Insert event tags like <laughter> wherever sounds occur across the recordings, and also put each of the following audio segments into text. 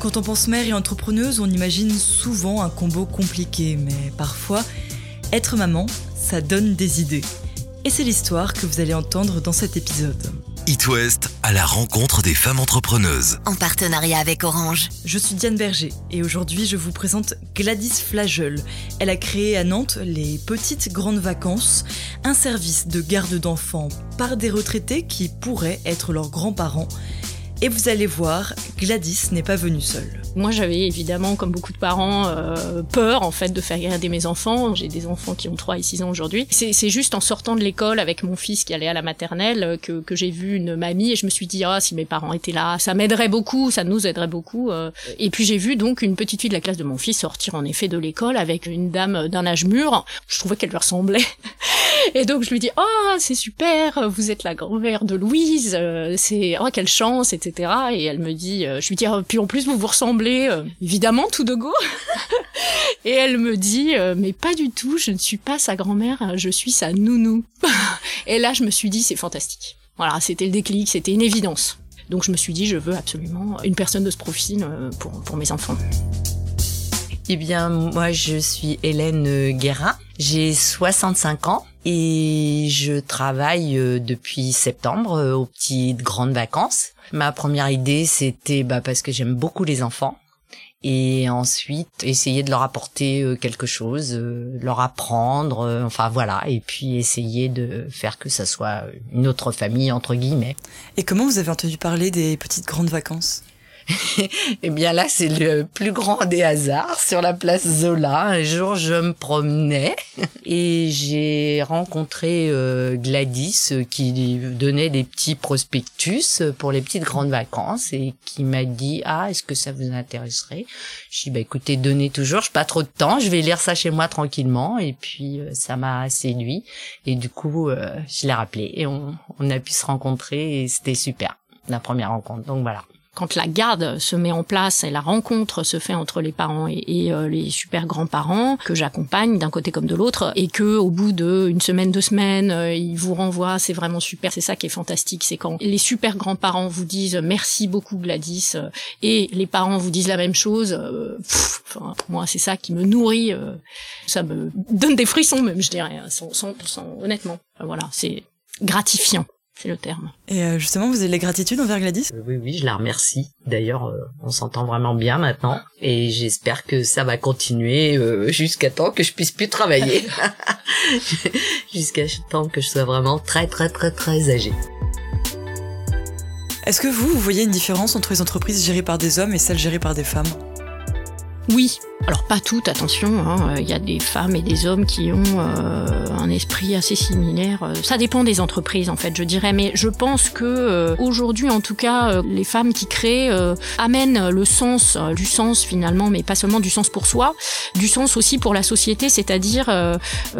Quand on pense mère et entrepreneuse, on imagine souvent un combo compliqué, mais parfois, être maman, ça donne des idées. Et c'est l'histoire que vous allez entendre dans cet épisode. It West à la rencontre des femmes entrepreneuses. En partenariat avec Orange. Je suis Diane Berger et aujourd'hui je vous présente Gladys Flageul. Elle a créé à Nantes les Petites Grandes Vacances, un service de garde d'enfants par des retraités qui pourraient être leurs grands-parents. Et vous allez voir, Gladys n'est pas venue seule. Moi, j'avais évidemment, comme beaucoup de parents, euh, peur en fait de faire garder mes enfants. J'ai des enfants qui ont 3 et 6 ans aujourd'hui. C'est juste en sortant de l'école avec mon fils qui allait à la maternelle que, que j'ai vu une mamie et je me suis dit ah si mes parents étaient là, ça m'aiderait beaucoup, ça nous aiderait beaucoup. Euh. Et puis j'ai vu donc une petite fille de la classe de mon fils sortir en effet de l'école avec une dame d'un âge mûr. Je trouvais qu'elle lui ressemblait. Et donc je lui dis oh c'est super, vous êtes la grand-mère de Louise, c'est oh quelle chance etc. Et elle me dit, je lui dis oh, puis en plus vous vous ressemblez euh, évidemment tout de go. <laughs> et elle me dit, euh, mais pas du tout, je ne suis pas sa grand-mère, je suis sa nounou. <laughs> et là, je me suis dit, c'est fantastique. Voilà, c'était le déclic, c'était une évidence. Donc je me suis dit, je veux absolument une personne de ce profil euh, pour, pour mes enfants. Eh bien, moi, je suis Hélène Guérin. J'ai 65 ans et je travaille depuis septembre aux petites grandes vacances. Ma première idée, c'était bah, parce que j'aime beaucoup les enfants. Et ensuite, essayer de leur apporter euh, quelque chose, euh, leur apprendre, euh, enfin voilà, et puis essayer de faire que ça soit une autre famille, entre guillemets. Et comment vous avez entendu parler des petites grandes vacances? <laughs> eh bien là, c'est le plus grand des hasards sur la place Zola. Un jour, je me promenais <laughs> et j'ai rencontré euh, Gladys euh, qui donnait des petits prospectus pour les petites grandes vacances et qui m'a dit ah est-ce que ça vous intéresserait? Je dis bah écoutez donnez toujours, je pas trop de temps, je vais lire ça chez moi tranquillement et puis euh, ça m'a séduit et du coup je l'ai rappelé et on, on a pu se rencontrer et c'était super la première rencontre. Donc voilà quand la garde se met en place et la rencontre se fait entre les parents et, euh, les super grands-parents que j'accompagne d'un côté comme de l'autre et que au bout de semaine deux semaines euh, ils vous renvoient c'est vraiment super c'est ça qui est fantastique c'est quand les super grands-parents vous disent merci beaucoup Gladys euh, et les parents vous disent la même chose enfin moi c'est ça qui me nourrit ça me donne des frissons même je dirais 100%, hein, honnêtement. Voilà c'est gratifiant c'est le terme. Et euh, justement, vous avez les gratitudes envers Gladys? Euh, Oui, oui, je la remercie. D'ailleurs, euh, on s'entend vraiment bien maintenant, et j'espère que ça va continuer jusqu'à temps que je puisse plus travailler, <laughs> jusqu'à temps que je sois vraiment très, très, très, très âgée. Est-ce que vous, vous voyez une différence entre les entreprises gérées par des hommes et celles gérées par des femmes? Oui, alors pas toutes, attention, hein. il y a des femmes et des hommes qui ont euh, un esprit assez similaire. Ça dépend des entreprises en fait, je dirais, mais je pense que euh, aujourd'hui, en tout cas, euh, les femmes qui créent amènent le sens, du sens finalement, mais pas seulement du sens pour soi, du sens aussi pour la société, c'est-à-dire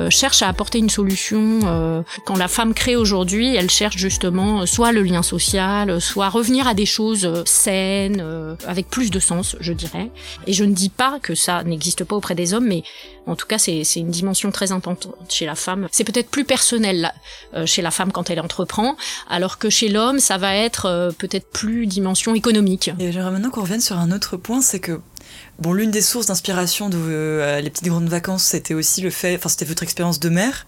cherchent à apporter une solution. quand la femme crée aujourd'hui, elle cherche justement soit le lien social, soit revenir à des choses saines, avec plus de sens, je dirais. Et je ne dis pas que ça n'existe pas auprès des hommes, mais en tout cas, c'est une dimension très importante chez la femme. C'est peut-être plus personnel euh, chez la femme quand elle entreprend, alors que chez l'homme, ça va être euh, peut-être plus dimension économique. Et j'aimerais maintenant qu'on revienne sur un autre point, c'est que Bon, l'une des sources d'inspiration de euh, les petites grandes vacances, c'était aussi le fait, enfin, c'était votre expérience de mère.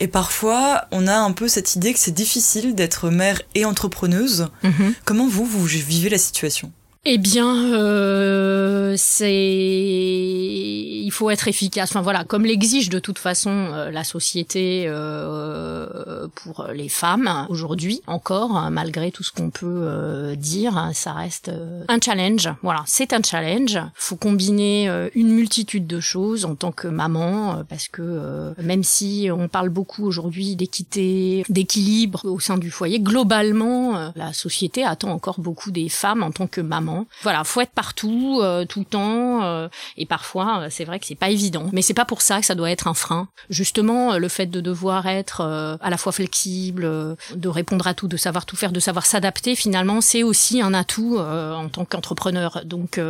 Et parfois, on a un peu cette idée que c'est difficile d'être mère et entrepreneuse. Mm-hmm. Comment vous, vous vivez la situation? Eh bien, euh, c'est il faut être efficace. Enfin voilà, comme l'exige de toute façon euh, la société euh, pour les femmes aujourd'hui encore, hein, malgré tout ce qu'on peut dire, ça reste un challenge. Voilà, c'est un challenge. Faut combiner une multitude de choses en tant que maman, parce que même si on parle beaucoup aujourd'hui d'équité, d'équilibre au sein du foyer, globalement, la société attend encore beaucoup des femmes en tant que maman voilà, faut être partout, euh, tout le temps, euh, et parfois euh, c'est vrai que c'est pas évident. Mais c'est pas pour ça que ça doit être un frein. Justement, le fait de devoir être à la fois flexible, de répondre à tout, de savoir tout faire, de savoir s'adapter, finalement, c'est aussi un atout en tant qu'entrepreneur. Donc,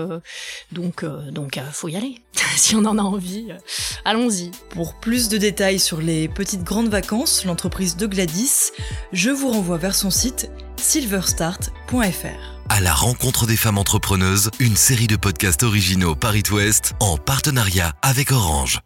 donc, faut y aller. <laughs> si on en a envie, allons-y. Pour plus de détails sur les petites grandes vacances, l'entreprise de Gladys, je vous renvoie vers son site silverstart.fr. À la rencontre des femmes entrepreneuses, une série de podcasts originaux Paris Ouest en partenariat avec Orange.